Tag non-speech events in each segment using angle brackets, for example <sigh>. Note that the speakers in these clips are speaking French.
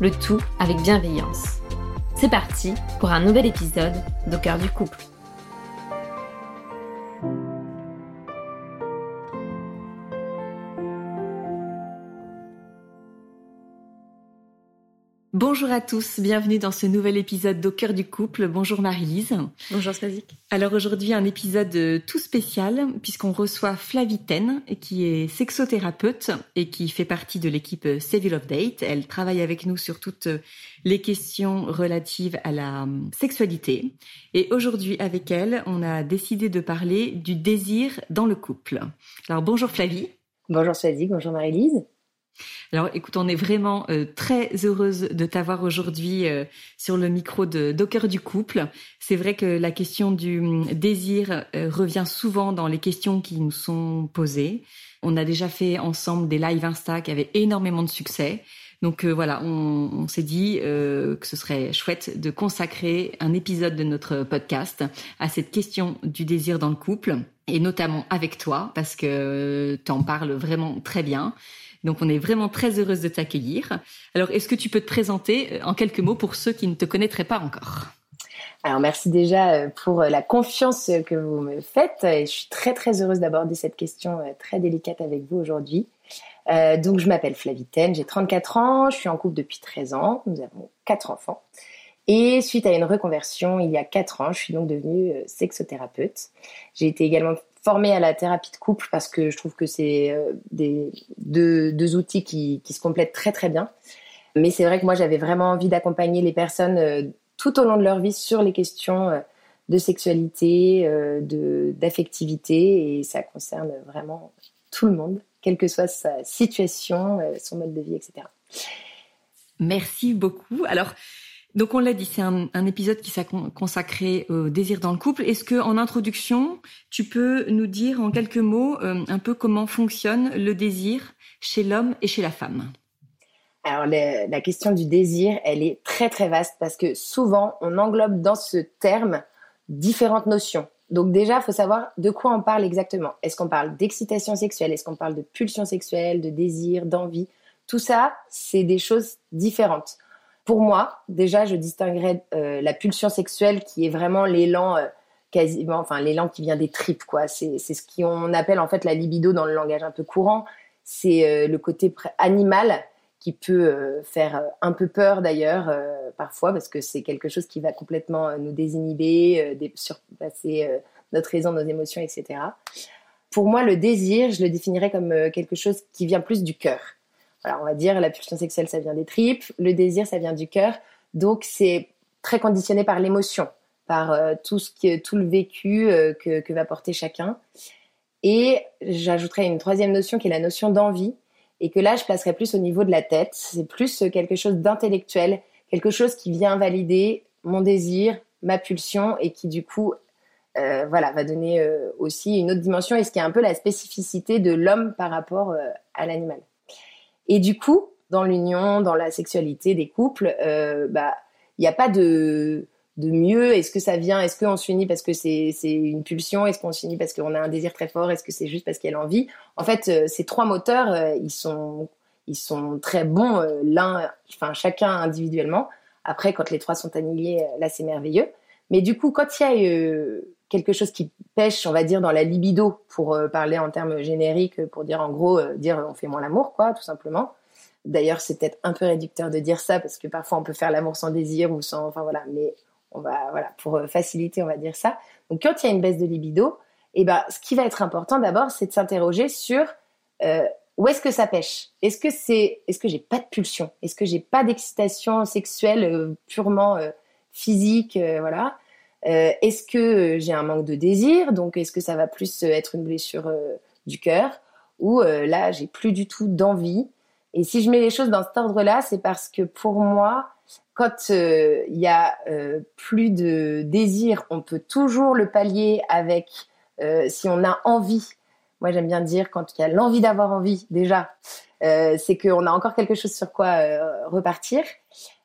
le tout avec bienveillance. C'est parti pour un nouvel épisode d'Au cœur du couple. Bonjour à tous, bienvenue dans ce nouvel épisode d'Au cœur du couple. Bonjour Marie-Lise. Bonjour Spazik. Alors aujourd'hui un épisode euh, tout spécial puisqu'on reçoit Flavie Ten qui est sexothérapeute et qui fait partie de l'équipe Save Love Date. Elle travaille avec nous sur toutes les questions relatives à la euh, sexualité. Et aujourd'hui avec elle, on a décidé de parler du désir dans le couple. Alors bonjour Flavie. Bonjour Spazik, bonjour Marie-Lise. Alors écoute, on est vraiment euh, très heureuse de t'avoir aujourd'hui euh, sur le micro de Docker du couple. C'est vrai que la question du hum, désir euh, revient souvent dans les questions qui nous sont posées. On a déjà fait ensemble des lives Insta qui avaient énormément de succès. Donc voilà, on, on s'est dit que ce serait chouette de consacrer un épisode de notre podcast à cette question du désir dans le couple, et notamment avec toi, parce que tu en parles vraiment très bien. Donc on est vraiment très heureuse de t'accueillir. Alors est-ce que tu peux te présenter euh, en quelques mots pour ceux qui ne te connaîtraient pas encore? Alors merci déjà euh, pour euh, la confiance que vous me faites et je suis très très heureuse d'aborder cette question très délicate avec vous aujourd'hui. donc je m'appelle Flavitaine, j'ai 34 ans, je suis en couple depuis 13 ans, nous avons quatre enfants. Et suite à une reconversion il y a 4 ans, je suis donc devenue sexothérapeute. J'ai été également formée à la thérapie de couple parce que je trouve que c'est euh, des deux, outils qui, se complètent très très bien. Mais c'est vrai que moi j'avais vraiment envie d'accompagner les personnes euh, tout au long de leur vie sur les questions euh, de sexualité, de d'affectivité et ça concerne vraiment tout le monde, quelle que soit sa situation, son mode de vie, etc. Merci beaucoup. Alors, donc on l'a dit, c'est un, épisode qui s'est consacré au désir dans le couple. Est-ce que en introduction, tu peux nous dire en quelques mots euh, un peu comment fonctionne le désir chez l'homme et chez la femme? Alors la question du désir, elle est très très vaste parce que souvent on englobe dans ce terme différentes notions. Donc déjà, il faut savoir de quoi on parle exactement. Est-ce qu'on parle d'excitation sexuelle? Est-ce qu'on parle de pulsion sexuelle, de désir, d'envie? Tout ça, c'est des choses différentes pour moi, déjà, je distinguerais euh, la pulsion sexuelle qui est vraiment l'élan euh, quasiment, enfin l'élan qui vient des tripes, quoi. C'est ce qu'on appelle en fait la libido dans le langage un peu courant. C'est euh, le côté animal qui peut faire un peu peur d'ailleurs parfois parce que c'est quelque chose qui va complètement nous désinhiber, surpasser notre raison, nos émotions, etc. Pour moi, le désir, je le définirais comme quelque chose qui vient plus du cœur on va dire la pulsion sexuelle, ça vient des tripes, le désir, ça vient du cœur. Donc, c'est très conditionné par l'émotion, par euh, tout ce qui, tout le vécu euh, que, va porter chacun. Et j'ajouterais une troisième notion qui est la notion d'envie, et que là, je placerais plus au niveau de la tête. C'est plus quelque chose d'intellectuel, quelque chose qui vient valider mon désir, ma pulsion, et qui du coup, euh, voilà, va donner aussi une autre dimension, et ce qui est un peu la spécificité de l'homme par rapport à l'animal. Et du coup, dans l'union, dans la sexualité des couples, euh, bah, il n'y a pas de de mieux. Est-ce que ça vient Est-ce qu'on s'unit parce que c'est c'est une pulsion? Est-ce qu'on s'unit parce qu'on a un désir très fort? Est-ce que c'est juste parce qu'il y a l'envie? En fait, euh, ces trois moteurs, euh, ils sont ils sont très bons l'un, enfin chacun individuellement. Après, quand les trois sont alignés, là c'est merveilleux. Mais du coup, quand il y a quelque chose qui pêche, on va dire, dans la libido, pour euh, parler en termes génériques, pour dire en gros, euh, dire on fait moins l'amour, quoi, tout simplement. D'ailleurs, c'est peut-être un peu réducteur de dire ça, parce que parfois on peut faire l'amour sans désir ou sans, enfin voilà, mais on va, voilà, pour euh, faciliter, on va dire ça. Donc quand il y a une baisse de libido, eh ben, ce qui va être important d'abord, c'est de s'interroger sur où est-ce que ça pêche? Est-ce que c'est, est-ce que j'ai pas de pulsion? Est-ce que j'ai pas d'excitation sexuelle purement physique, voilà? Euh, est-ce que j'ai un manque de désir? Donc, est-ce que ça va plus être une blessure euh, du cœur? Ou euh, là, j'ai plus du tout d'envie Et si je mets les choses dans cet ordre-là, c'est parce que pour moi, quand il y a plus de désir, on peut toujours le pallier avec si on a envie. Moi, j'aime bien dire quand il y a l'envie d'avoir envie, déjà, c'est qu'on a encore quelque chose sur quoi repartir.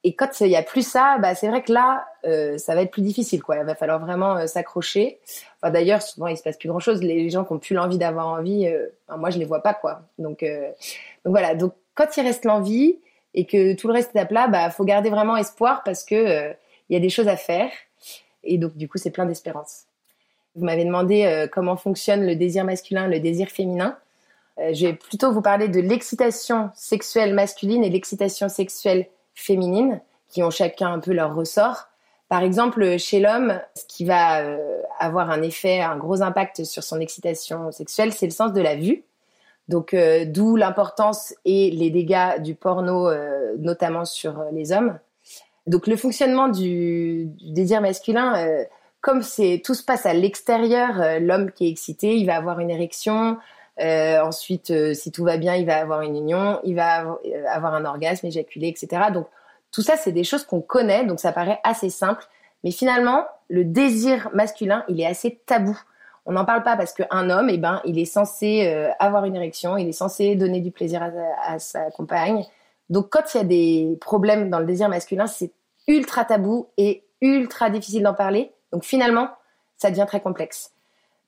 Et quand il y a plus ça, bah c'est vrai que là, euh, ça va être plus difficile, quoi. Il va falloir vraiment euh, s'accrocher. D'ailleurs, souvent il se passe plus grand chose. Les gens qui ont plus l'envie d'avoir envie, euh, moi je les vois pas, quoi. Donc, voilà. Donc quand il reste l'envie et que tout le reste est à plat, bah faut garder vraiment espoir parce que il y a des choses à faire. Et donc du coup, c'est plein d'espérance. Vous m'avez demandé comment fonctionne le désir masculin, le désir féminin. je vais plutôt vous parler de l'excitation sexuelle masculine et l'excitation sexuelle féminines qui ont chacun un peu leur ressort. Par exemple, chez l'homme, ce qui va euh, avoir un effet, un gros impact sur son excitation sexuelle, c'est le sens de la vue. Donc, euh, d'où l'importance et les dégâts du porno, euh, notamment sur les hommes. Donc, le fonctionnement du, du désir masculin, comme c'est tout se passe à l'extérieur, l'homme qui est excité, il va avoir une érection. Ensuite, si tout va bien, il va avoir une union, il va avoir un orgasme, éjaculé, etc. Donc, tout ça, c'est des choses qu'on connaît, donc ça paraît assez simple. Mais finalement, le désir masculin, il est assez tabou. On n'en parle pas parce qu'un homme, eh ben, il est censé euh, avoir une érection, il est censé donner du plaisir à, sa compagne. Donc quand il y a des problèmes dans le désir masculin, c'est ultra tabou et ultra difficile d'en parler. Donc finalement, ça devient très complexe.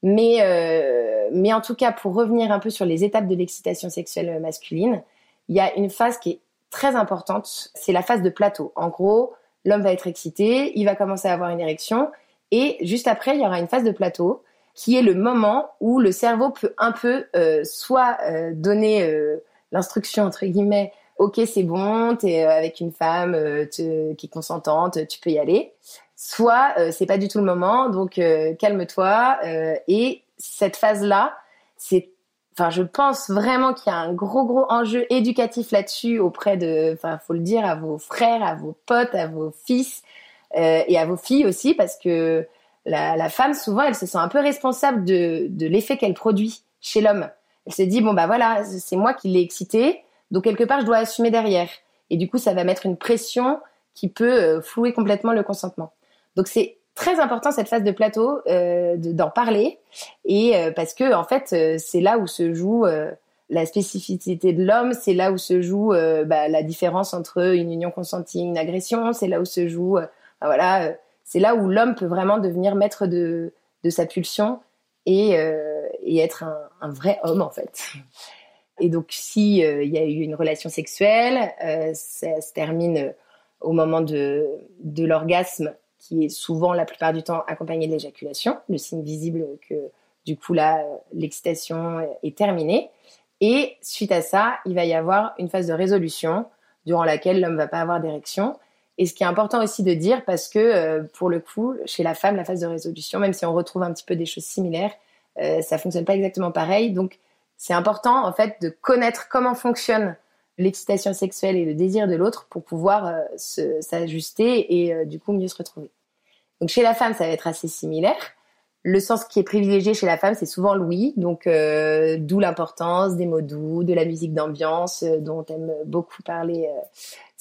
Mais, euh, mais en tout cas, pour revenir un peu sur les étapes de l'excitation sexuelle masculine, il y a une phase qui est très importante, c'est la phase de plateau. En gros, l'homme va être excité, il va commencer à avoir une érection, et juste après, il y aura une phase de plateau qui est le moment où le cerveau peut un peu euh, soit euh, donner euh, l'instruction entre guillemets, ok c'est bon, t'es avec une femme qui est consentante, tu peux y aller, soit c'est pas du tout le moment, donc calme-toi. et cette phase là, c'est enfin, je pense vraiment qu'il y a un gros, gros enjeu éducatif là-dessus auprès de, enfin, faut le dire, à vos frères, à vos potes, à vos fils euh, et à vos filles aussi, parce que la, la, femme, souvent, elle se sent un peu responsable de, de l'effet qu'elle produit chez l'homme. Elle se dit, bon, bah voilà, c'est moi qui l'ai excité, donc quelque part, je dois assumer derrière. Et du coup, ça va mettre une pression qui peut euh, flouer complètement le consentement. Donc c'est très important cette phase de plateau euh, d'en parler et euh, parce que en fait euh, c'est là où se joue euh, la spécificité de l'homme, c'est là où se joue bah, la différence entre une union consentie et une agression, c'est là où se joue bah, voilà, c'est là où l'homme peut vraiment devenir maître de, de sa pulsion et, et être un, un, vrai homme en fait. Et donc si il y a eu une relation sexuelle, ça se termine au moment de, de l'orgasme qui est souvent la plupart du temps accompagné de l'éjaculation, le signe visible que du coup là l'excitation est terminée. Et suite à ça, il va y avoir une phase de résolution durant laquelle l'homme va pas avoir d'érection. Et ce qui est important aussi de dire, parce que euh, pour le coup, chez la femme, la phase de résolution, même si on retrouve un petit peu des choses similaires, euh, ça fonctionne pas exactement pareil. Donc c'est important en fait de connaître comment fonctionne l'excitation sexuelle et le désir de l'autre pour pouvoir euh, s'ajuster et euh, du coup mieux se retrouver. Donc chez la femme, ça va être assez similaire. Le sens qui est privilégié chez la femme, c'est souvent l'ouïe, donc euh, d'où l'importance des mots doux, de la musique d'ambiance dont aime beaucoup parler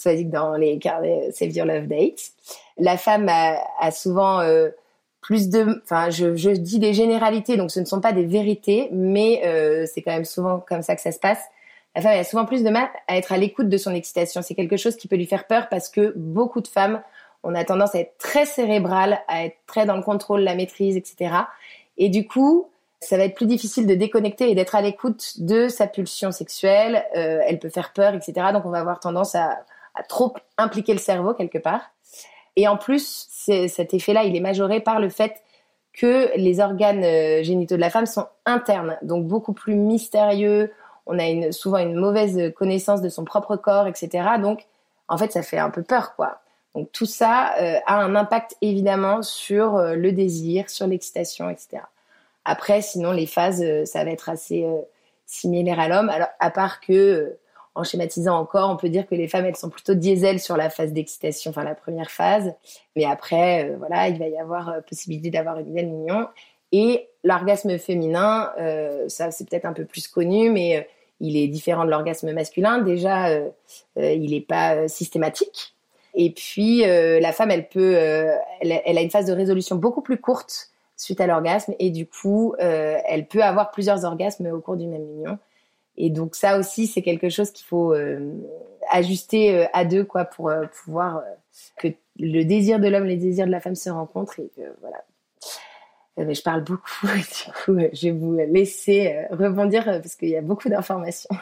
euh, dans les carnets Save Your Love Dates. La femme a, souvent plus de, enfin je, dis des généralités, donc ce ne sont pas des vérités, mais c'est quand même souvent comme ça que ça se passe la femme a souvent plus de mal à être à l'écoute de son excitation. C'est quelque chose qui peut lui faire peur parce que beaucoup de femmes, on a tendance à être très cérébrale, à être très dans le contrôle, la maîtrise, etc. Et du coup, ça va être plus difficile de déconnecter et d'être à l'écoute de sa pulsion sexuelle. Euh, elle peut faire peur, etc. Donc on va avoir tendance à, à trop impliquer le cerveau quelque part. Et en plus, cet effet-là, il est majoré par le fait que les organes génitaux de la femme sont internes, donc beaucoup plus mystérieux. On a souvent une mauvaise connaissance de son propre corps, etc. Donc, en fait, ça fait un peu peur, quoi. Donc tout ça euh, a un impact évidemment sur euh, le désir, sur l'excitation, etc. Après, sinon les phases, euh, ça va être assez similaire à l'homme. Alors à part que, en schématisant encore, on peut dire que les femmes elles sont plutôt diesel sur la phase d'excitation, enfin la première phase. Mais après, voilà, il va y avoir possibilité d'avoir une belle union. Et l'orgasme féminin, ça c'est peut-être un peu plus connu, mais il est différent de l'orgasme masculin. Déjà, il n'est pas systématique. Et puis euh, la femme, elle peut, euh, elle, a une phase de résolution beaucoup plus courte suite à l'orgasme et du coup, euh, elle peut avoir plusieurs orgasmes au cours d'une même union. Et donc ça aussi, c'est quelque chose qu'il faut ajuster à deux, quoi, pour pouvoir que le désir de l'homme, et le désir de la femme se rencontrent et que voilà. Mais je parle beaucoup, <laughs> du coup, je vais vous laisser rebondir parce qu'il y a beaucoup d'informations.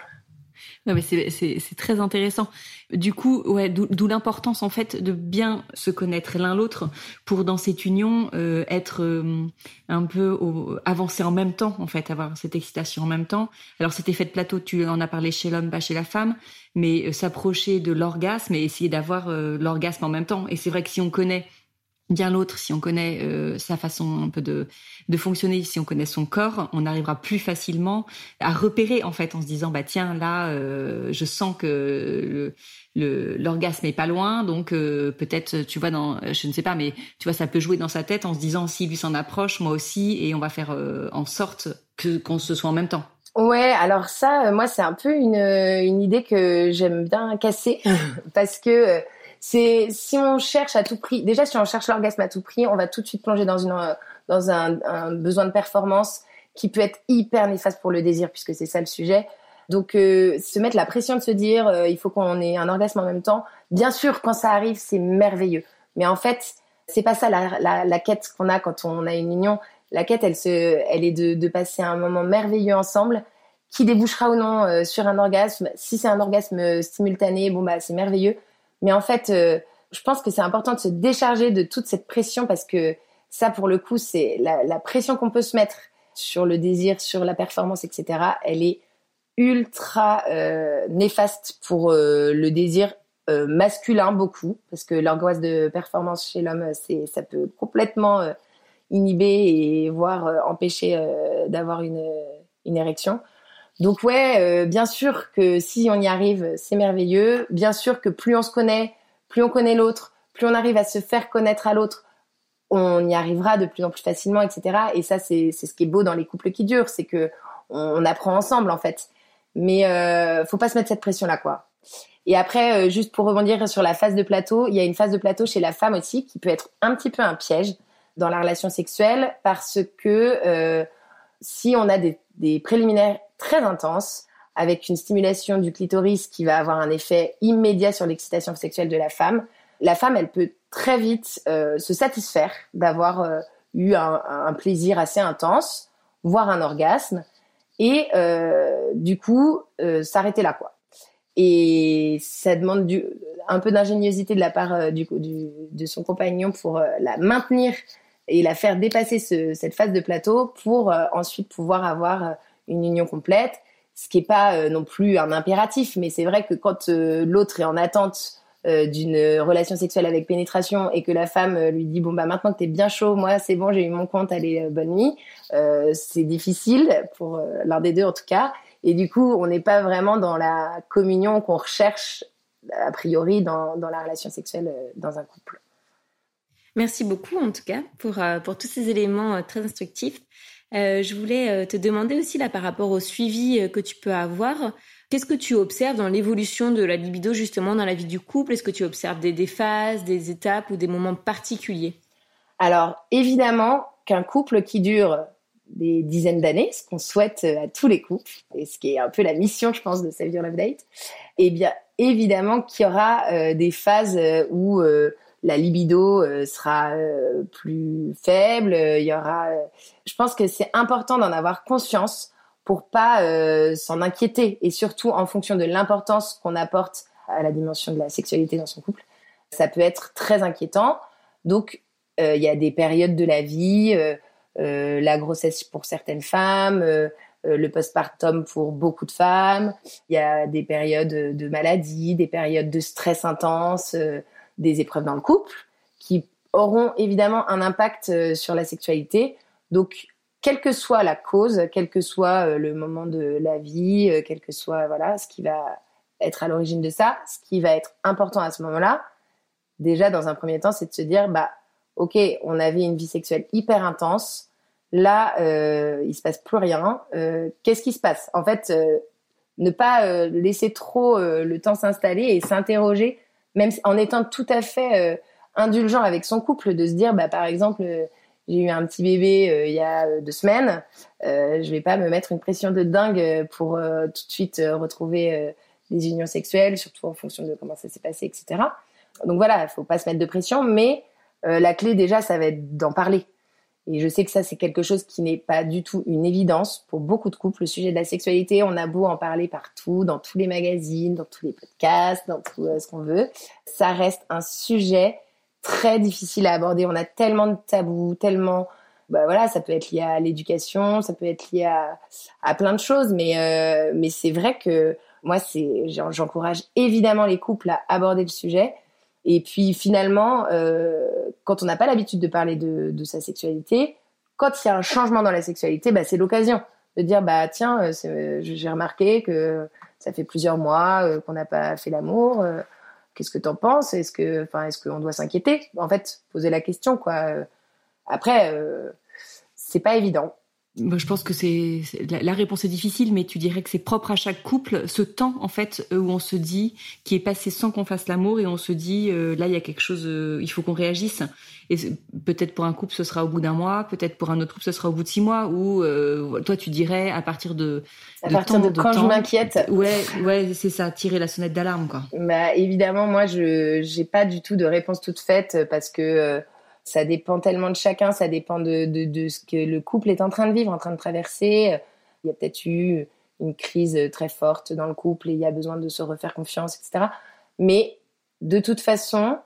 Non, mais c'est très intéressant. Du coup, ouais, d'où l'importance en fait de bien se connaître l'un l'autre pour dans cette union euh, être euh, un peu au, avancer en même temps en fait, avoir cette excitation en même temps. Alors cet effet de plateau, tu en as parlé chez l'homme, pas chez la femme, mais euh, s'approcher de l'orgasme et essayer d'avoir l'orgasme en même temps. Et c'est vrai que si on connaît bien l'autre, si on connaît euh, sa façon un peu de, de fonctionner, si on connaît son corps, on arrivera plus facilement à repérer en fait en se disant bah tiens là euh, je sens que le l'orgasme est pas loin donc euh, peut-être tu vois dans je ne sais pas mais tu vois ça peut jouer dans sa tête en se disant si lui s'en approche moi aussi et on va faire en sorte que qu'on se soit en même temps. Ouais, alors ça moi c'est un peu une une idée que j'aime bien casser <laughs> parce que c'est si on cherche à tout prix, déjà si on cherche l'orgasme à tout prix, on va tout de suite plonger dans une dans un, un besoin de performance qui peut être hyper néfaste pour le désir puisque c'est ça le sujet. Donc euh, se mettre la pression de se dire euh, il faut qu'on ait un orgasme en même temps. Bien sûr, quand ça arrive, c'est merveilleux. Mais en fait, c'est pas ça la, la, la quête qu'on a quand on a une union. La quête, elle se, elle est de, de passer un moment merveilleux ensemble, qui débouchera ou non euh, sur un orgasme. Si c'est un orgasme simultané, bon bah c'est merveilleux. Mais en fait, euh, je pense que c'est important de se décharger de toute cette pression parce que ça, pour le coup, c'est la, la, pression qu'on peut se mettre sur le désir, sur la performance, etc. Elle est ultra euh, néfaste pour euh, le désir euh, masculin beaucoup parce que l'angoisse de performance chez l'homme, c'est ça peut complètement euh, inhiber et voire empêcher d'avoir une, une érection. Donc ouais, euh, bien sûr que si on y arrive, c'est merveilleux. Bien sûr que plus on se connaît, plus on connaît l'autre, plus on arrive à se faire connaître à l'autre, on y arrivera de plus en plus facilement, etc. Et ça, c'est ce qui est beau dans les couples qui durent, c'est que on, apprend ensemble en fait. Mais euh, faut pas se mettre cette pression là, quoi. Et après, euh, juste pour rebondir sur la phase de plateau, il y a une phase de plateau chez la femme aussi qui peut être un petit peu un piège dans la relation sexuelle parce que euh, si on a des, des préliminaires très intense avec une stimulation du clitoris qui va avoir un effet immédiat sur l'excitation sexuelle de la femme. La femme, elle peut très vite euh, se satisfaire d'avoir euh, eu un, plaisir assez intense, voire un orgasme, et euh, du coup s'arrêter là quoi. Et ça demande du, un peu d'ingéniosité de la part du, de son compagnon pour la maintenir et la faire dépasser ce, cette phase de plateau pour ensuite pouvoir avoir une union complète, ce qui n'est pas euh, non plus un impératif, mais c'est vrai que quand euh, l'autre est en attente euh, d'une relation sexuelle avec pénétration et que la femme lui dit bon bah maintenant que t'es bien chaud, moi c'est bon, j'ai eu mon compte, allez bonne nuit, c'est difficile pour l'un des deux en tout cas, et du coup on n'est pas vraiment dans la communion qu'on recherche a priori dans, la relation sexuelle dans un couple. Merci beaucoup en tout cas pour tous ces éléments très instructifs. Euh, je voulais euh, te demander aussi là par rapport au suivi euh, que tu peux avoir. Qu'est-ce que tu observes dans l'évolution de la libido justement dans la vie du couple? Est-ce que tu observes des, phases, des étapes ou des moments particuliers? Alors évidemment qu'un couple qui dure des dizaines d'années, ce qu'on souhaite à tous les couples, et ce qui est un peu la mission, je pense, de Save Your Love Date, eh bien évidemment qu'il y aura des phases où la libido euh, sera euh, plus faible. Il y aura. Euh, je pense que c'est important d'en avoir conscience pour pas s'en inquiéter et surtout en fonction de l'importance qu'on apporte à la dimension de la sexualité dans son couple. Ça peut être très inquiétant. Donc il y a des périodes de la vie la grossesse pour certaines femmes, le postpartum pour beaucoup de femmes. Il y a des périodes de maladie, des périodes de stress intense, des épreuves dans le couple qui auront évidemment un impact sur la sexualité. Donc quelle que soit la cause, quel que soit euh, le moment de la vie, euh, quel que soit voilà ce qui va être à l'origine de ça, ce qui va être important à ce moment-là, déjà dans un premier temps, c'est de se dire bah ok, on avait une vie sexuelle hyper intense, là euh, il se passe plus rien, euh, qu'est-ce qui se passe? En fait, ne pas laisser trop le temps s'installer et s'interroger, même en étant tout à fait indulgent avec son couple, de se dire bah par exemple j'ai eu un petit bébé euh, il y a euh, deux semaines. Euh, je vais pas me mettre une pression de dingue pour euh, tout de suite retrouver des unions sexuelles, surtout en fonction de comment ça s'est passé, etc. Donc voilà, il faut pas se mettre de pression, mais la clé déjà, ça va être d'en parler. Et je sais que ça, c'est quelque chose qui n'est pas du tout une évidence pour beaucoup de couples. Le sujet de la sexualité, on a beau en parler partout, dans tous les magazines, dans tous les podcasts, dans tout ce qu'on veut. Ça reste un sujet très difficile à aborder. On a tellement de tabous, tellement bah voilà, ça peut être lié à l'éducation, ça peut être lié à, à plein de choses, mais euh, mais c'est vrai que moi c'est j'encourage évidemment les couples à aborder le sujet. Et puis finalement, euh, quand on n'a pas l'habitude de parler de, sa sexualité, quand il y a un changement dans la sexualité, bah, c'est l'occasion de dire bah tiens, euh, j'ai remarqué que ça fait plusieurs mois euh, qu'on n'a pas fait l'amour. Euh, Qu'est-ce que t'en penses? Est-ce que, enfin, est-ce qu'on doit s'inquiéter? En fait, poser la question, quoi. Après, euh, c'est pas évident je pense que c'est la, réponse est difficile, mais tu dirais que c'est propre à chaque couple, ce temps en fait euh, où on se dit qui est passé sans qu'on fasse l'amour et on se dit euh, là il y a quelque chose, euh, il faut qu'on réagisse. Et peut-être pour un couple ce sera au bout d'un mois, peut-être pour un autre couple ce sera au bout de six mois. Ou toi tu dirais à partir de, à partir de, quand je m'inquiète. Ouais, ouais, c'est ça, tirer la sonnette d'alarme quoi. Bah évidemment moi je j'ai pas du tout de réponse toute faite parce que ça dépend tellement de chacun, ça dépend de, ce que le couple est en train de vivre, en train de traverser. Il y a peut-être eu une crise très forte dans le couple et il y a besoin de se refaire confiance, etc. Mais de toute façon,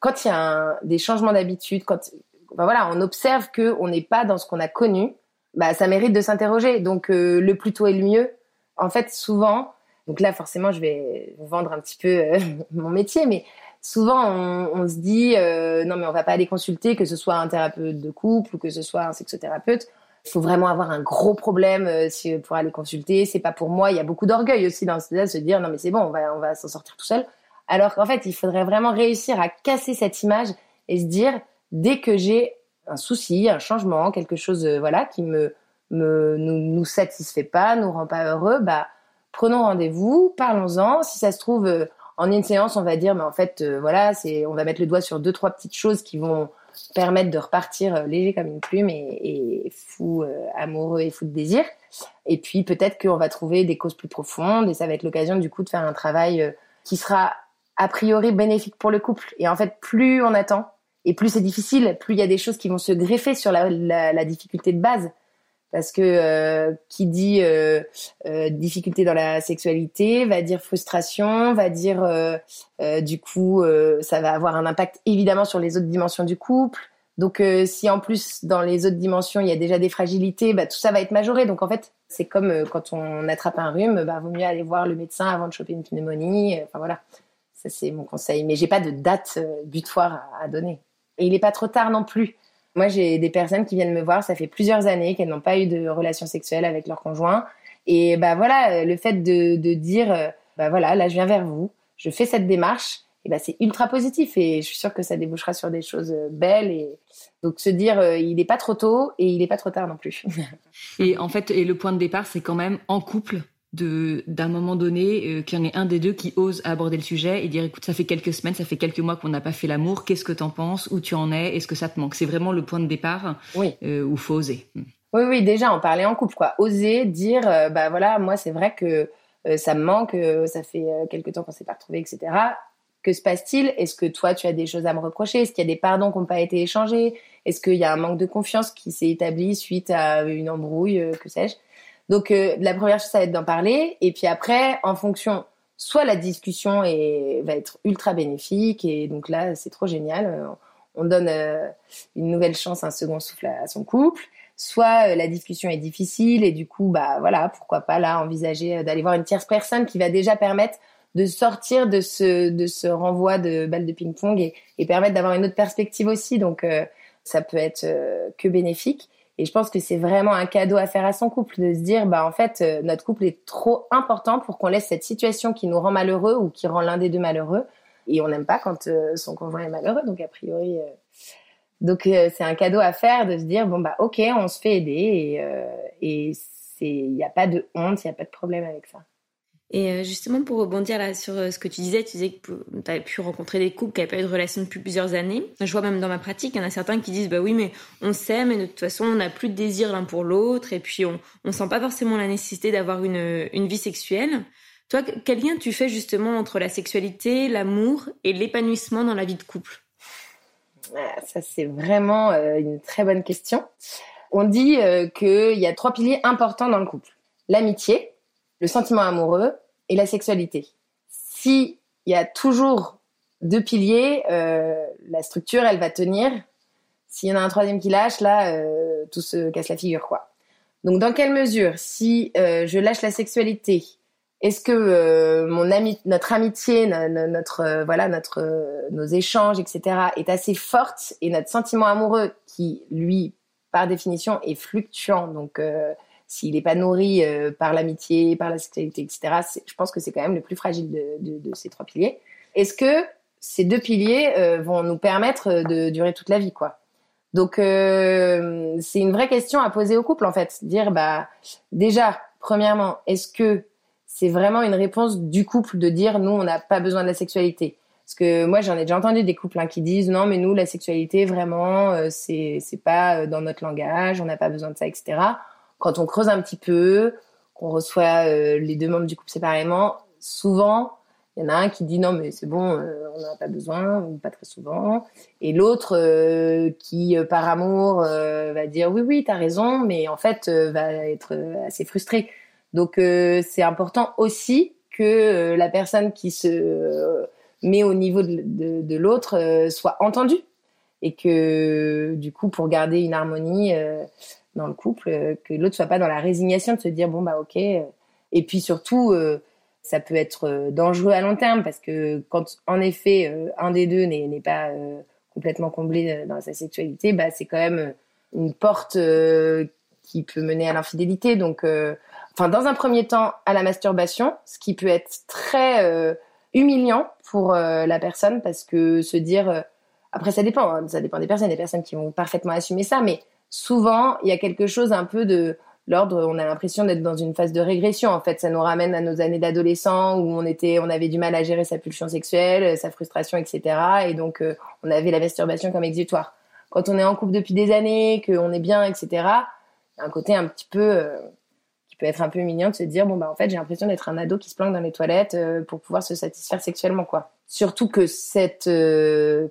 quand il y a des changements d'habitude, quand ben voilà, on observe que on n'est pas dans ce qu'on a connu, bah ça mérite de s'interroger. Donc euh, le plus tôt est le mieux. En fait, souvent, donc là forcément, je vais vendre un petit peu euh, <laughs> mon métier, mais souvent on, se dit euh, non mais on va pas aller consulter que ce soit un thérapeute de couple ou que ce soit un sexothérapeute. Il faut vraiment avoir un gros problème euh, pour aller consulter. C'est pas pour moi. Il y a beaucoup d'orgueil aussi dans ce de se dire non mais c'est bon on va on va s'en sortir tout seul. Alors qu'en fait il faudrait vraiment réussir à casser cette image et se dire dès que j'ai un souci un changement quelque chose euh, voilà qui me me nous, nous satisfait pas nous rend pas heureux bah prenons rendez-vous parlons-en. Si ça se trouve en une séance, on va dire, mais en fait, euh, voilà, c'est, on va mettre le doigt sur deux, trois petites choses qui vont permettre de repartir euh, léger comme une plume et, fou euh, amoureux et fou de désir. Et puis peut-être qu'on va trouver des causes plus profondes et ça va être l'occasion du coup de faire un travail qui sera a priori bénéfique pour le couple. Et en fait, plus on attend et plus c'est difficile, plus il y a des choses qui vont se greffer sur la, la difficulté de base parce que euh, qui dit euh, euh, difficulté dans la sexualité va dire frustration, va dire du coup ça va avoir un impact évidemment sur les autres dimensions du couple. Donc si en plus dans les autres dimensions il y a déjà des fragilités, bah, tout ça va être majoré. Donc en fait c'est comme quand on attrape un rhume, bah vaut mieux aller voir le médecin avant de choper une pneumonie. Enfin voilà, ça c'est mon conseil. Mais j'ai pas de date butoir à, à donner. Et il est pas trop tard non plus. Moi, j'ai des personnes qui viennent me voir, ça fait plusieurs années qu'elles n'ont pas eu de relation sexuelle avec leur conjoint. Et bah voilà, le fait de, de dire, euh, bah voilà, là je viens vers vous, je fais cette démarche, et bah c'est ultra positif et je suis sûre que ça débouchera sur des choses euh, belles et donc se dire euh, il n'est pas trop tôt et il n'est pas trop tard non plus. <laughs> et en fait, et le point de départ, c'est quand même en couple de d'un moment donné euh, qu'il y en ait un des deux qui ose aborder le sujet et dire écoute ça fait quelques semaines ça fait quelques mois qu'on n'a pas fait l'amour qu'est-ce que t'en penses où tu en es est-ce que ça te manque? C'est vraiment le point de départ oui. euh, où faut oser. Hmm. oui oui déjà en parler en couple quoi. Oser dire euh, bah voilà moi c'est vrai que euh, ça me manque ça fait quelques temps qu'on s'est pas retrouvés etc que se passe-t-il? Est-ce que toi, tu as des choses à me reprocher? Est-ce qu'il y a des pardons qui n'ont pas été échangés? Est-ce qu'il y a un manque de confiance qui s'est établi suite à une embrouille, que sais-je? Donc euh, la première chose, ça va être d'en parler. Et puis après, en fonction, soit la discussion est, va être ultra bénéfique. Et donc là, c'est trop génial. Euh, on donne euh, une nouvelle chance, un second souffle à, son couple. soit la discussion est difficile et du coup, bah voilà, pourquoi pas là envisager d'aller voir une tierce personne qui va déjà permettre de sortir de ce de ce renvoi de balles de ping-pong et, et permettre d'avoir une autre perspective aussi. Donc ça peut être que bénéfique. Et je pense que c'est vraiment un cadeau à faire à son couple de se dire, bah en fait, euh, notre couple est trop important pour qu'on laisse cette situation qui nous rend malheureux ou qui rend l'un des deux malheureux. Et on n'aime pas quand euh, son conjoint est malheureux, donc a priori. Euh, donc c'est un cadeau à faire de se dire, bon bah ok, on se fait aider et et il n'y a pas de honte, il n'y a pas de problème avec ça. Et euh, justement, pour rebondir là sur euh, ce que tu disais, tu disais que tu avais pu rencontrer des couples qui n'avaient pas eu de relation depuis plusieurs années. Je vois même dans ma pratique, il y en a certains qui disent, bah oui, mais on s'aime et de toute façon, on n'a plus de désir l'un pour l'autre et puis on ne sent pas forcément la nécessité d'avoir une, une vie sexuelle. Toi, quel lien tu fais justement entre la sexualité, l'amour et l'épanouissement dans la vie de couple? Ah, Ça, c'est vraiment euh, une très bonne question. On dit qu'il y a trois piliers importants dans le couple. L'amitié, le sentiment amoureux et la sexualité. Si il y a toujours deux piliers, euh, la structure, elle va tenir. S'il y en a un troisième qui lâche, là, euh, tout se casse la figure, quoi. Donc, dans quelle mesure, si euh, je lâche la sexualité, est-ce que mon notre amitié, notre, voilà, notre, nos échanges, etc., est assez forte et notre sentiment amoureux, qui lui, par définition, est fluctuant, donc s'il n'est pas nourri euh, par l'amitié, par la sexualité, etc., je pense que c'est quand même le plus fragile de, ces trois piliers. Est-ce que ces deux piliers euh, vont nous permettre de durer toute la vie, quoi? Donc, euh, c'est une vraie question à poser au couple, en fait. Dire, bah, déjà, premièrement, est-ce que c'est vraiment une réponse du couple de dire, nous, on n'a pas besoin de la sexualité? Parce que moi, j'en ai déjà entendu des couples hein, qui disent non, mais nous, la sexualité, vraiment, c'est c'est pas dans notre langage, on n'a pas besoin de ça, etc quand on creuse un petit peu, qu'on reçoit euh, les deux membres du couple séparément, souvent, il y en a un qui dit non mais c'est bon, euh, on n'en a pas besoin, ou pas très souvent, et l'autre euh, qui par amour va dire oui oui t'as raison, mais en fait va être assez frustré. Donc c'est important aussi que la personne qui se met au niveau de, de, de l'autre soit entendue et que du coup pour garder une harmonie dans le couple, euh, que l'autre soit pas dans la résignation de se dire bon bah ok. Euh. Et puis surtout, euh, ça peut être dangereux à long terme parce que quand en effet un des deux n'est pas complètement comblé dans sa sexualité, bah c'est quand même une porte qui peut mener à l'infidélité. Donc, enfin dans un premier temps à la masturbation, ce qui peut être très humiliant pour la personne parce que se dire après ça dépend, hein, ça dépend des personnes, des personnes qui vont parfaitement assumer ça, mais souvent, il y a quelque chose un peu de l'ordre, on a l'impression d'être dans une phase de régression. En fait, ça nous ramène à nos années d'adolescent où on était, on avait du mal à gérer sa pulsion sexuelle, sa frustration, etc. Et donc, euh, on avait la masturbation comme exutoire. Quand on est en couple depuis des années, qu'on est bien, etc. Y a un côté un petit peu euh, qui peut être un peu mignon de se dire bon bah en fait j'ai l'impression d'être un ado qui se planque dans les toilettes euh, pour pouvoir se satisfaire sexuellement quoi. Surtout que cette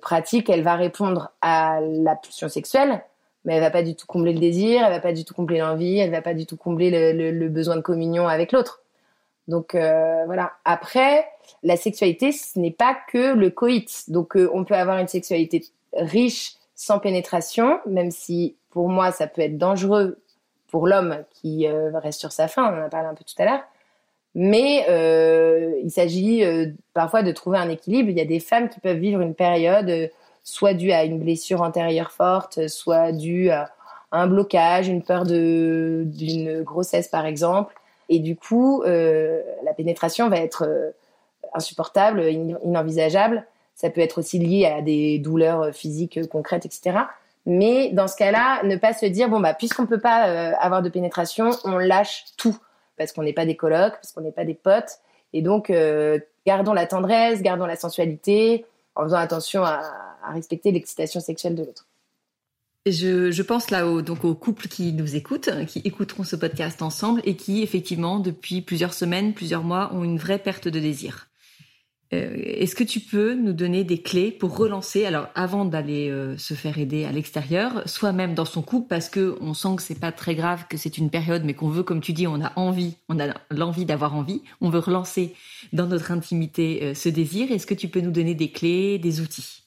pratique, elle va répondre à la pulsion sexuelle, mais elle va pas du tout combler le désir, elle va pas du tout combler l'envie, elle va pas du tout combler le, besoin de communion avec l'autre. Donc euh, voilà. Après, la sexualité, ce n'est pas que le coït. Donc euh, on peut avoir une sexualité riche sans pénétration, même si pour moi ça peut être dangereux pour l'homme qui euh, reste sur sa faim. On en a parlé un peu tout à l'heure. Mais il s'agit parfois de trouver un équilibre. Il y a des femmes qui peuvent vivre une période soit dû à une blessure antérieure forte, soit dû à un blocage, une peur d'une grossesse par exemple. Et du coup, euh, la pénétration va être euh, insupportable, inenvisageable. Ça peut être aussi lié à des douleurs physiques concrètes, etc. Mais dans ce cas-là, ne pas se dire bon bah puisqu'on peut pas euh, avoir de pénétration, on lâche tout parce qu'on n'est pas des colocs, parce qu'on n'est pas des potes. Et donc gardons la tendresse, gardons la sensualité, en faisant attention à, respecter l'excitation sexuelle de l'autre. Je, pense là au, donc aux couples qui nous écoutent, qui écouteront ce podcast ensemble et qui effectivement depuis plusieurs semaines, plusieurs mois ont une vraie perte de désir. Euh, est-ce que tu peux nous donner des clés pour relancer, alors avant d'aller euh, se faire aider à l'extérieur, soi-même dans son couple, parce que on sent que c'est pas très grave, que c'est une période, mais qu'on veut, comme tu dis, on a envie, on a l'envie d'avoir envie, on veut relancer dans notre intimité euh, ce désir. Est-ce que tu peux nous donner des clés, des outils?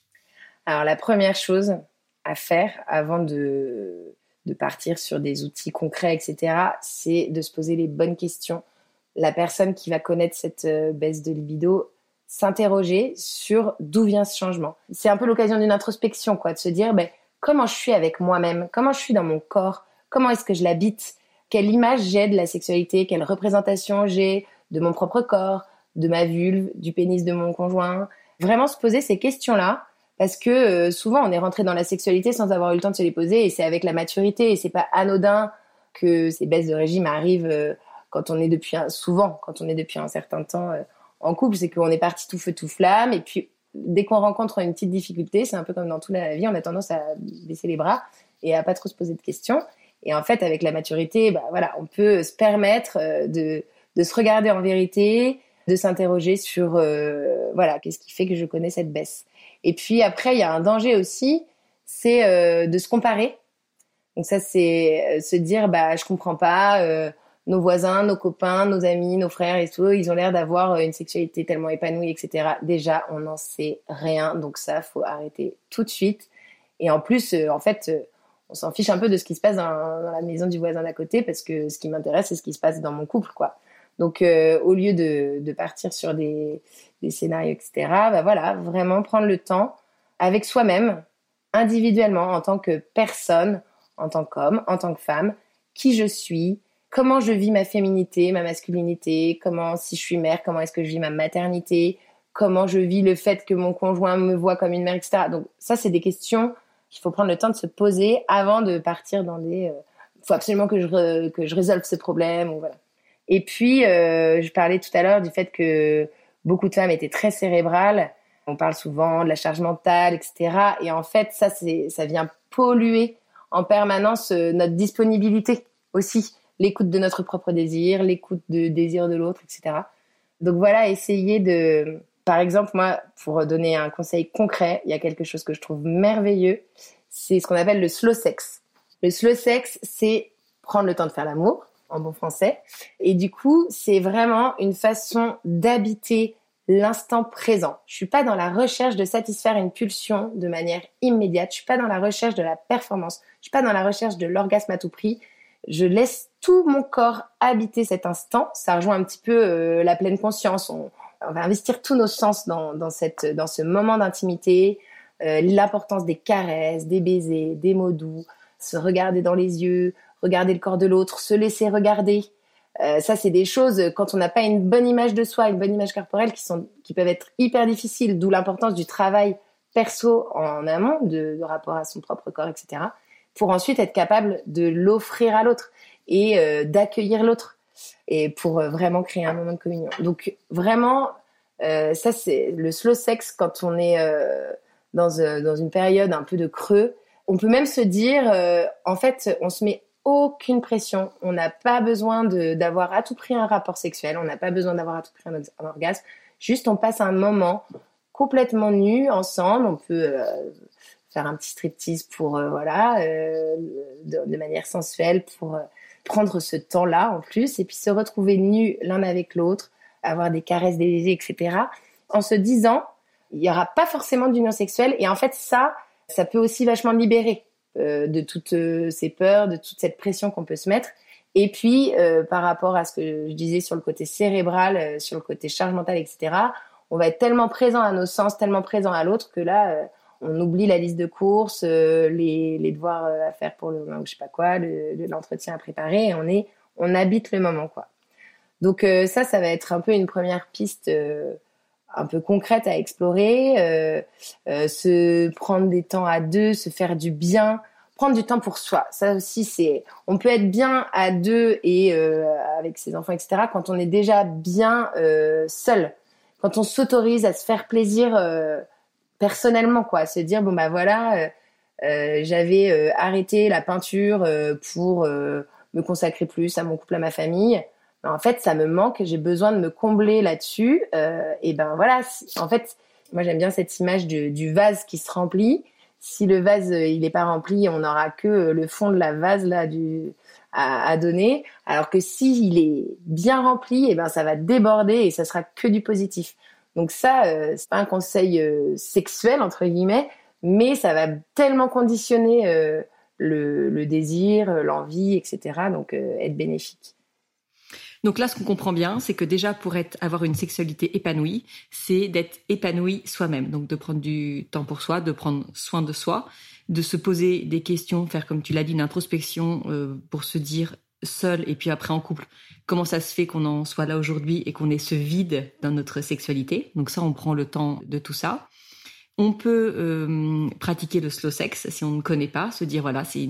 Alors la première chose à faire avant de partir sur des outils concrets, etc., c'est de se poser les bonnes questions. La personne qui va connaître cette baisse de libido, s'interroger sur d'où vient ce changement. C'est un peu l'occasion d'une introspection, quoi, de se dire ben, comment je suis avec moi-même, comment je suis dans mon corps, comment est-ce que je l'habite, quelle image j'ai de la sexualité, quelle représentation j'ai de mon propre corps, de ma vulve, du pénis de mon conjoint? Vraiment se poser ces questions-là parce que euh, souvent on est rentré dans la sexualité sans avoir eu le temps de se les poser et c'est avec la maturité et c'est pas anodin que ces baisses de régime arrivent euh, quand on est depuis un, souvent quand on est depuis un certain temps euh, en couple, c'est qu'on est parti tout feu tout flamme et puis dès qu'on rencontre une petite difficulté, c'est un peu comme dans toute la vie, on a tendance à baisser les bras et à pas trop se poser de questions. Et en fait, avec la maturité, bah voilà, on peut se permettre de, de se regarder en vérité, de s'interroger sur voilà, qu'est-ce qui fait que je connais cette baisse. Et puis après, il y a un danger aussi, c'est euh, de se comparer. Donc ça, c'est euh, se dire, bah, je comprends pas, euh, nos voisins, nos copains, nos amis, nos frères et tout, ils ont l'air d'avoir une sexualité tellement épanouie, etc. Déjà, on n'en sait rien, donc ça, faut arrêter tout de suite. Et en plus, en fait, on s'en fiche un peu de ce qui se passe dans, la maison du voisin d'à côté, parce que ce qui m'intéresse, c'est ce qui se passe dans mon couple, quoi. Donc, au lieu de, partir sur des, des scénarios, etc. Bah voilà, vraiment prendre le temps avec soi-même, individuellement, en tant que personne, en tant qu'homme, en tant que femme, qui je suis, comment je vis ma féminité, ma masculinité, comment, si je suis mère, comment est-ce que je vis ma maternité, comment je vis le fait que mon conjoint me voit comme une mère, etc. Donc ça, c'est des questions qu'il faut prendre le temps de se poser avant de partir dans des... Il euh, faut absolument que je, que je résolve ce problème. Ou voilà. Et puis, euh, je parlais tout à l'heure du fait que beaucoup de femmes étaient très cérébrales. On parle souvent de la charge mentale, etc. Et en fait, ça, ça vient polluer en permanence euh, notre disponibilité aussi, l'écoute de notre propre désir, l'écoute de désir de l'autre, etc. Donc voilà, essayer de, par exemple, moi, pour donner un conseil concret, il y a quelque chose que je trouve merveilleux, c'est ce qu'on appelle le slow sex. Le slow sex, c'est prendre le temps de faire l'amour, en bon français. Et du coup, c'est vraiment une façon d'habiter l'instant présent. Je suis pas dans la recherche de satisfaire une pulsion de manière immédiate. Je suis pas dans la recherche de la performance. Je suis pas dans la recherche de l'orgasme à tout prix. Je laisse tout mon corps habiter cet instant. Ça rejoint un petit peu euh, la pleine conscience. On, va investir tous nos sens dans, dans, cette, dans ce moment d'intimité. Euh, l'importance des caresses, des baisers, des mots doux, se regarder dans les yeux, regarder le corps de l'autre, se laisser regarder. Euh, ça, c'est des choses quand on n'a pas une bonne image de soi, une bonne image corporelle, qui sont, qui peuvent être hyper difficiles. D'où l'importance du travail perso en amont, de, rapport à son propre corps, etc. Pour ensuite être capable de l'offrir à l'autre et euh, d'accueillir l'autre et pour euh, vraiment créer un moment de communion. Donc vraiment, ça c'est le slow sex quand on est dans, une période un peu de creux. On peut même se dire, en fait, on se met aucune pression. On n'a pas besoin d'avoir à tout prix un rapport sexuel. On n'a pas besoin d'avoir à tout prix un, orgasme. Juste, on passe un moment complètement nu ensemble. On peut euh, faire un petit striptease pour, euh, voilà, euh, de, manière sensuelle pour prendre ce temps-là en plus et puis se retrouver nu l'un avec l'autre, avoir des caresses, des baisers, etc. En se disant, il n'y aura pas forcément d'union sexuelle et en fait, ça, ça peut aussi vachement libérer euh, de toutes euh, ces peurs, de toute cette pression qu'on peut se mettre. Et puis, euh, par rapport à ce que je disais sur le côté cérébral, sur le côté charge mentale, etc., on va être tellement présent à nos sens, tellement présent à l'autre que là, on oublie la liste de courses, les, les, devoirs à faire pour le ou je sais pas quoi, l'entretien à préparer, on est, on habite le moment, quoi. Donc ça, ça va être un peu une première piste un peu concrète à explorer, euh, euh, se prendre des temps à deux, se faire du bien, prendre du temps pour soi. Ça aussi, c'est, on peut être bien à deux et euh, avec ses enfants, etc. Quand on est déjà bien seul, quand on s'autorise à se faire plaisir personnellement, quoi, à se dire bon bah voilà, j'avais arrêté la peinture pour me consacrer plus à mon couple, à ma famille en fait, ça me manque, j'ai besoin de me combler là-dessus. Euh, et ben voilà, en fait, moi j'aime bien cette image du, vase qui se remplit. Si le vase euh, il n'est pas rempli, on n'aura que euh, le fond de la vase là du à, donner. Alors que si est bien rempli, et ben ça va déborder et ça sera que du positif. Donc ça, euh, c'est pas un conseil sexuel entre guillemets, mais ça va tellement conditionner le, désir, l'envie, etc. Donc être bénéfique. Donc là, ce qu'on comprend bien, c'est que déjà pour avoir une sexualité épanouie, c'est d'être épanoui soi-même. Donc de prendre du temps pour soi, de prendre soin de soi, de se poser des questions, faire comme tu l'as dit, une introspection euh, pour se dire seul et puis après en couple, comment ça se fait qu'on en soit là aujourd'hui et qu'on ait ce vide dans notre sexualité? Donc ça, on prend le temps de tout ça. On peut euh, pratiquer le slow sex si on ne connaît pas, se dire voilà, c'est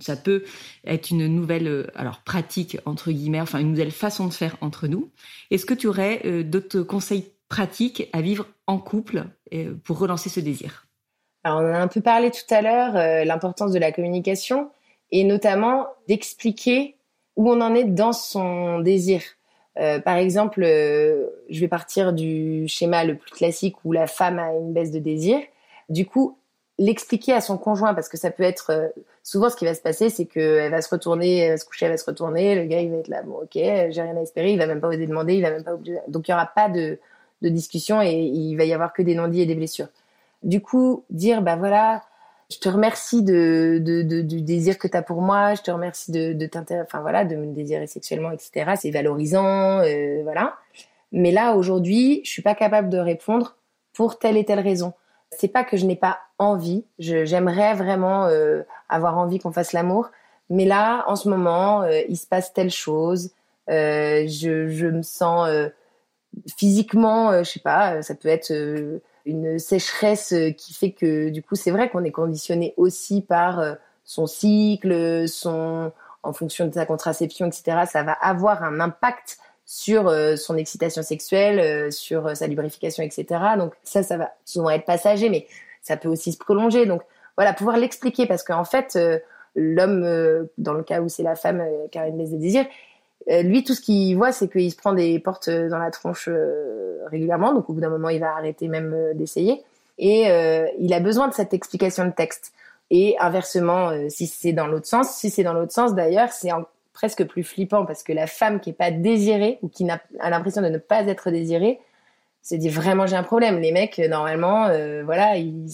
ça peut être une nouvelle euh, alors pratique entre guillemets, enfin une nouvelle façon de faire entre nous. Est-ce que tu aurais euh, d'autres conseils pratiques à vivre en couple pour relancer ce désir? Alors, on en a un peu parlé tout à l'heure, l'importance de la communication et notamment d'expliquer où on en est dans son désir. Euh, par exemple, euh, je vais partir du schéma le plus classique où la femme a une baisse de désir. Du coup, l'expliquer à son conjoint, parce que ça peut être euh, souvent ce qui va se passer, c'est qu'elle va se retourner, elle va se coucher, elle va se retourner, le gars il va être là, bon ok, j'ai rien à espérer, il va même pas oser demander, il va même pas. Donc il y aura pas de, de discussion et il va y avoir que des non-dits et des blessures. Du coup, dire bah voilà, je te remercie du désir que tu as pour moi, je te remercie de, de enfin voilà, de me désirer sexuellement, etc. C'est valorisant, euh, voilà. Mais là, aujourd'hui, je suis pas capable de répondre pour telle et telle raison. C'est pas que je n'ai pas envie, j'aimerais vraiment euh, avoir envie qu'on fasse l'amour, mais là, en ce moment, euh, il se passe telle chose, je, je me sens physiquement, je sais pas, ça peut être une sécheresse euh, qui fait que du coup c'est vrai qu'on est conditionné aussi par euh, son cycle, son en fonction de sa contraception, etc. Ça va avoir un impact sur euh, son excitation sexuelle, sur sa lubrification, etc. Donc ça, ça va souvent être passager, mais ça peut aussi se prolonger. Donc voilà, pouvoir l'expliquer parce qu'en fait, l'homme, dans le cas où c'est la femme qui a une baisse de désir, euh, lui, tout ce qu'il voit, c'est qu'il se prend des portes euh, dans la tronche euh, régulièrement. Donc, au bout d'un moment, il va arrêter même d'essayer. Et il a besoin de cette explication de texte. Et inversement, si c'est dans l'autre sens, si c'est dans l'autre sens, d'ailleurs, c'est presque plus flippant parce que la femme qui est pas désirée ou qui a l'impression de ne pas être désirée, se dit vraiment j'ai un problème. Les mecs, normalement, voilà, ils,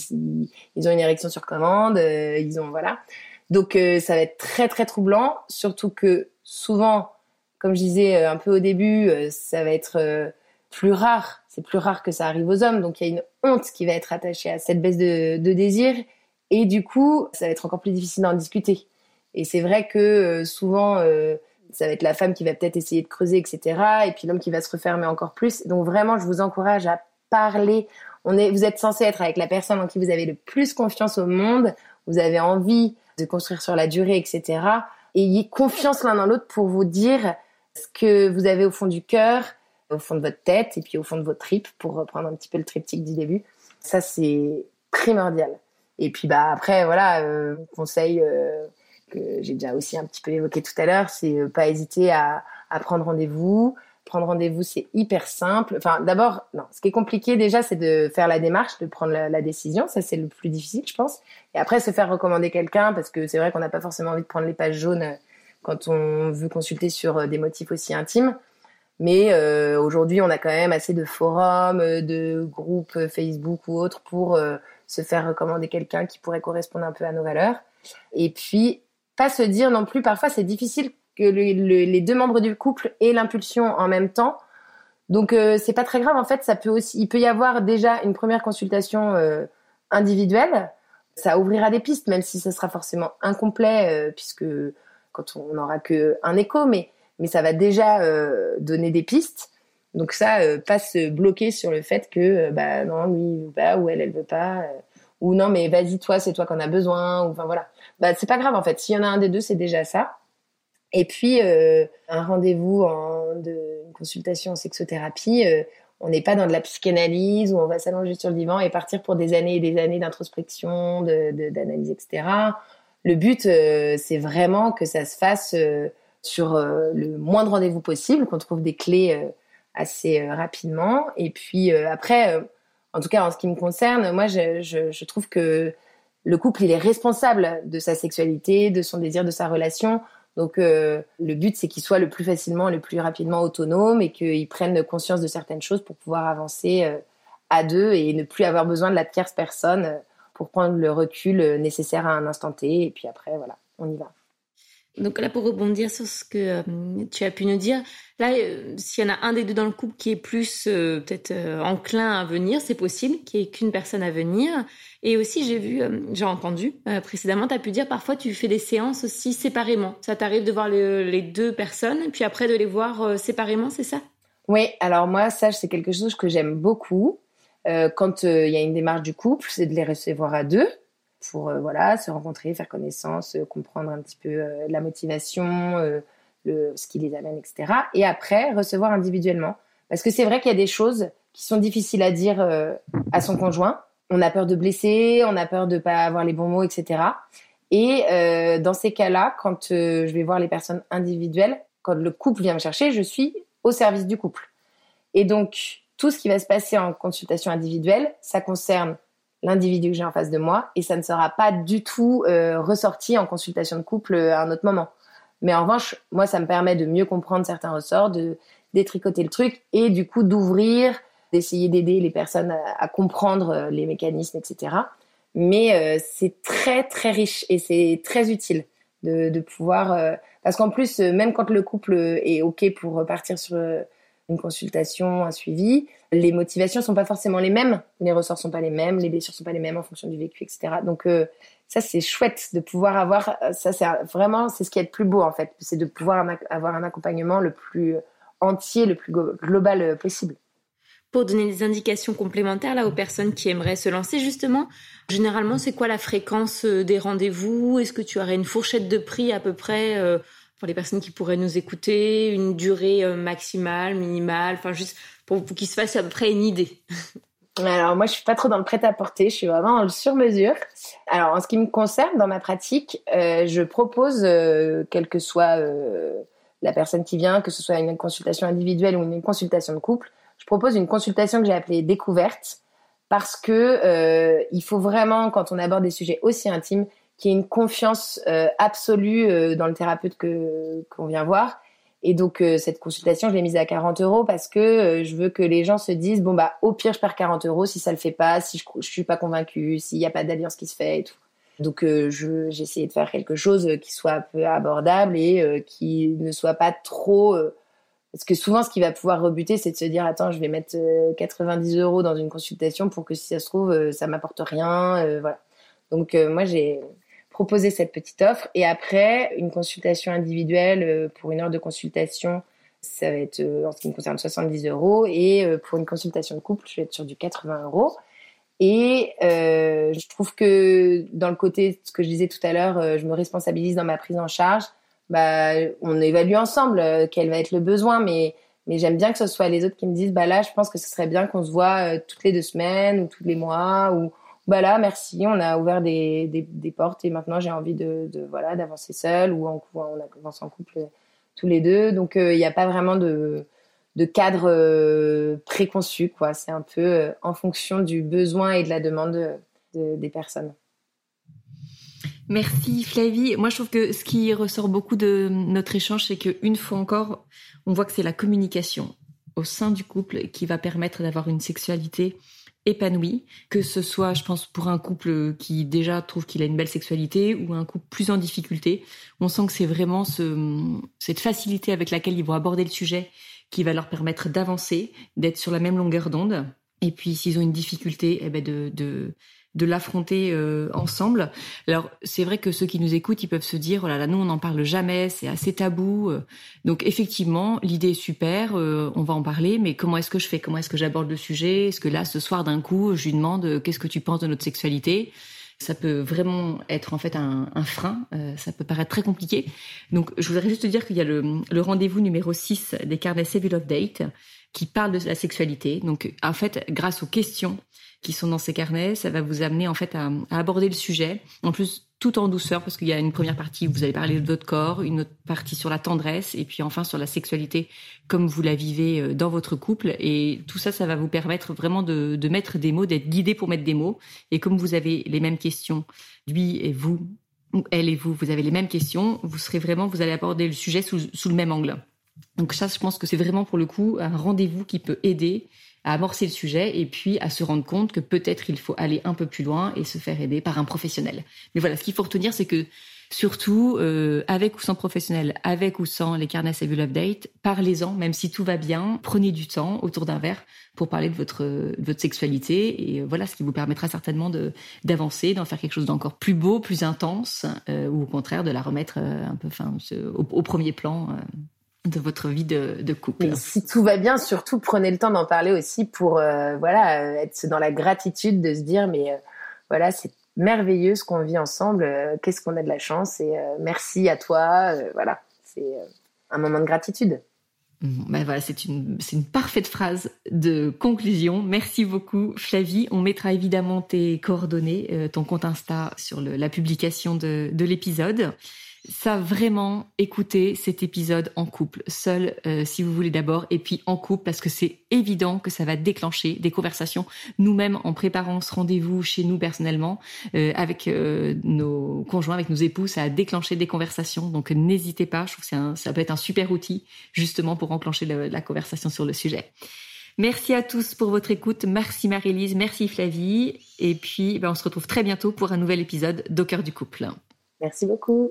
ils, ont une érection sur commande, ils ont voilà. Donc ça va être très très troublant, surtout que souvent comme je disais euh, un peu au début, euh, ça va être euh, plus rare. C'est plus rare que ça arrive aux hommes. Donc il y a une honte qui va être attachée à cette baisse de, désir. Et du coup, ça va être encore plus difficile d'en discuter. Et c'est vrai que souvent, ça va être la femme qui va peut-être essayer de creuser, etc. Et puis l'homme qui va se refermer encore plus. Donc vraiment, je vous encourage à parler. On est, vous êtes censé être avec la personne en qui vous avez le plus confiance au monde. Vous avez envie de construire sur la durée, etc. Ayez confiance l'un dans l'autre pour vous dire ce que vous avez au fond du cœur, au fond de votre tête et puis au fond de votre tripes, pour reprendre un petit peu le triptyque du début. Ça, c'est primordial. Et puis bah après, voilà, euh, conseil euh, que j'ai déjà aussi un petit peu évoqué tout à l'heure, c'est euh, pas hésiter à, prendre rendez-vous. Prendre rendez-vous, c'est hyper simple. Enfin, d'abord, non, ce qui est compliqué déjà, c'est de faire la démarche, de prendre la décision. Ça, c'est le plus difficile, je pense. Et après, se faire recommander quelqu'un, parce que c'est vrai qu'on n'a pas forcément envie de prendre les pages jaunes quand on veut consulter sur euh, des motifs aussi intimes. Mais euh, aujourd'hui, on a quand même assez de forums, euh, de groupes Facebook ou autres pour se faire recommander quelqu'un qui pourrait correspondre un peu à nos valeurs. Et puis, pas se dire non plus, parfois c'est difficile que les deux membres du couple aient l'impulsion en même temps. Donc c'est pas très grave en fait, ça peut aussi il peut y avoir déjà une première consultation individuelle, ça ouvrira des pistes même si ça sera forcément incomplet puisque quand on n'aura que un écho, mais mais ça va déjà euh, donner des pistes. Donc ça, euh, pas se bloquer sur le fait que euh, bah non lui il pas ou elle elle veut pas ou non mais vas-y toi c'est toi qu'on a besoin ou enfin voilà. Bah c'est pas grave en fait. S'il y en a un des deux c'est déjà ça. Et puis un rendez-vous en de une consultation en sexothérapie. on n'est pas dans de la psychanalyse où on va s'allonger sur le divan et partir pour des années et des années d'introspection, de, d'analyse, etc. Le but, euh, c'est vraiment que ça se fasse euh, sur euh, le moins de rendez-vous possible, qu'on trouve des clés assez rapidement. Et puis après, en tout cas en ce qui me concerne, moi, je, trouve que le couple, il est responsable de sa sexualité, de son désir, de sa relation. Donc le but, c'est qu'il soit le plus facilement, le plus rapidement autonome et qu'il prenne conscience de certaines choses pour pouvoir avancer à deux et ne plus avoir besoin de la tierce personne pour prendre le recul nécessaire à un instant T. Et puis après, voilà, on y va. Donc là, pour rebondir sur ce que euh, tu as pu nous dire, là, euh, s'il y en a un des deux dans le couple qui est plus euh, peut-être enclin à venir, c'est possible qu'il n'y ait qu'une personne à venir. Et aussi, j'ai vu, j'ai entendu précédemment, tu as pu dire parfois tu fais des séances aussi séparément. Ça t'arrive de voir les deux personnes, puis après de les voir séparément, c'est ça? Oui, alors moi, ça, c'est quelque chose que j'aime beaucoup. Quand il y a une démarche du couple, c'est de les recevoir à deux pour euh, voilà se rencontrer, faire connaissance, euh, comprendre un petit peu euh, la motivation, ce qui les amène, etc. Et après recevoir individuellement, parce que c'est vrai qu'il y a des choses qui sont difficiles à dire à son conjoint. On a peur de blesser, on a peur de pas avoir les bons mots, etc. Et dans ces cas-là, quand je vais voir les personnes individuelles, quand le couple vient me chercher, je suis au service du couple. Et donc, tout ce qui va se passer en consultation individuelle, ça concerne l'individu que j'ai en face de moi et ça ne sera pas du tout euh, ressorti en consultation de couple euh, à un autre moment. Mais en revanche, moi, ça me permet de mieux comprendre certains ressorts, de détricoter le truc et du coup d'ouvrir, d'essayer d'aider les personnes à, comprendre euh, les mécanismes, etc. Mais c'est très très riche et c'est très utile de, pouvoir parce qu'en plus, même quand le couple est ok pour repartir sur une consultation, un suivi, les motivations sont pas forcément les mêmes, les ressorts sont pas les mêmes, les blessures sont pas les mêmes en fonction du vécu, etc. Donc euh, ça c'est chouette de pouvoir avoir, ça c'est vraiment c'est ce qui est le plus beau en fait, c'est de pouvoir avoir un accompagnement le plus entier, le plus global possible. Pour donner des indications complémentaires là aux personnes qui aimeraient se lancer justement, généralement c'est quoi la fréquence euh, des rendez-vous? Est-ce que tu aurais une fourchette de prix à peu près euh, pour les personnes qui pourraient nous écouter, une durée euh, maximale, minimale, enfin juste pour, qu'ils se fassent à peu près une idée. Alors moi je suis pas trop dans le prêt-à-porter, je suis vraiment dans le sur-mesure. Alors en ce qui me concerne, dans ma pratique, euh, je propose, euh, quelle que soit la personne qui vient, que ce soit une consultation individuelle ou une consultation de couple, je propose une consultation que j'ai appelée découverte parce que il faut vraiment, quand on aborde des sujets aussi intimes, qu'il y ait une confiance euh, absolue euh, dans le thérapeute que qu'on vient voir. Et donc euh, cette consultation, je l'ai mise à 40 euros parce que je veux que les gens se disent bon bah au pire je perds 40 euros si ça le fait pas, si je, je suis pas convaincue, s'il n'y a pas d'alliance qui se fait et tout. Donc je j'ai essayé de faire quelque chose qui soit un peu abordable et qui ne soit pas trop parce que souvent, ce qui va pouvoir rebuter, c'est de se dire attends, je vais mettre 90 euros dans une consultation pour que si ça se trouve, ça m'apporte rien, voilà. Donc moi, j'ai proposer cette petite offre. Et après, une consultation individuelle euh, pour une heure de consultation, ça va être, euh, en ce qui me concerne, 70 euros. Et euh, pour une consultation de couple, je vais être sur du 80 euros. Et je trouve que dans le côté, ce que je disais tout à l'heure, je me responsabilise dans ma prise en charge. Bah, on évalue ensemble quel va être le besoin, mais j'aime bien que ce soit les autres qui me disent bah là je pense que ce serait bien qu'on se voit toutes les deux semaines ou tous les mois ou bah là, merci, on a ouvert des, des, portes et maintenant j'ai envie de, de voilà d'avancer seul ou en, on avance en couple euh, tous les deux. Donc il euh, n'y a pas vraiment de, de cadre euh, préconçu, quoi. C'est un peu en fonction du besoin et de la demande des personnes. Merci Flavie. Moi, je trouve que ce qui ressort beaucoup de notre échange, c'est qu'une fois encore, on voit que c'est la communication au sein du couple qui va permettre d'avoir une sexualité épanoui, que ce soit, je pense, pour un couple qui déjà trouve qu'il a une belle sexualité ou un couple plus en difficulté. On sent que c'est vraiment ce, cette facilité avec laquelle ils vont aborder le sujet qui va leur permettre d'avancer, d'être sur la même longueur d'onde. Et puis, s'ils ont une difficulté, eh ben de de l'affronter euh, ensemble. Alors c'est vrai que ceux qui nous écoutent, ils peuvent se dire oh là là, nous on n'en parle jamais, c'est assez tabou. Euh. Donc effectivement, l'idée est super, euh, on va en parler, mais comment est-ce que je fais? Comment est-ce que j'aborde le sujet? Est-ce que là, ce soir d'un coup, je lui demande qu'est-ce que tu penses de notre sexualité? Ça peut vraiment être en fait un, frein, ça peut paraître très compliqué. Donc je voudrais juste te dire qu'il y a le, le rendez-vous numéro 6 des carnets Civil of Date qui parle de la sexualité. Donc en fait, grâce aux questions qui sont dans ces carnets. Ça va vous amener en fait à, aborder le sujet. En plus, tout en douceur, parce qu'il y a une première partie où vous allez parler de votre corps, une autre partie sur la tendresse, et puis enfin sur la sexualité comme vous la vivez euh, dans votre couple. Et tout ça, ça va vous permettre vraiment de, de mettre des mots, d'être guidé pour mettre des mots. Et comme vous avez les mêmes questions, lui et vous, ou elle et vous, vous avez les mêmes questions, vous serez vraiment, vous allez aborder le sujet sous, sous le même angle. Donc ça, je pense que c'est vraiment pour le coup un rendez-vous qui peut aider à amorcer le sujet et puis à se rendre compte que peut-être il faut aller un peu plus loin et se faire aider par un professionnel. Mais voilà, ce qu'il faut retenir, c'est que surtout, euh, avec ou sans professionnel, avec ou sans les carnets Save Love Date, parlez-en, même si tout va bien, prenez du temps autour d'un verre pour parler de votre, de votre sexualité et voilà ce qui vous permettra certainement de d'avancer, d'en faire quelque chose d'encore plus beau, plus intense, euh, ou au contraire de la remettre euh, un peu, enfin, au, au, premier plan. Euh, de votre vie de, de couple. Mais si tout va bien, surtout prenez le temps d'en parler aussi pour euh, voilà être dans la gratitude de se dire mais euh, voilà c'est merveilleux ce qu'on vit ensemble, euh, qu'est-ce qu'on a de la chance et merci à toi, voilà c'est un moment de gratitude. Ben voilà, c'est une, c'est une parfaite phrase de conclusion. Merci beaucoup, Flavie. On mettra évidemment tes coordonnées, ton compte Insta sur le, la publication de, de l'épisode ça vraiment écouter cet épisode en couple, seul euh, si vous voulez d'abord, et puis en couple parce que c'est évident que ça va déclencher des conversations. Nous-mêmes, en préparant ce rendez-vous chez nous personnellement, euh, avec euh, nos conjoints, avec nos époux, ça a déclenché des conversations. Donc n'hésitez pas, je trouve que ça peut être un super outil justement pour enclencher la conversation sur le sujet. Merci à tous pour votre écoute. Merci Marie-Lise, merci Flavie. Et puis, ben, on se retrouve très bientôt pour un nouvel épisode d'Au cœur du couple. Merci beaucoup.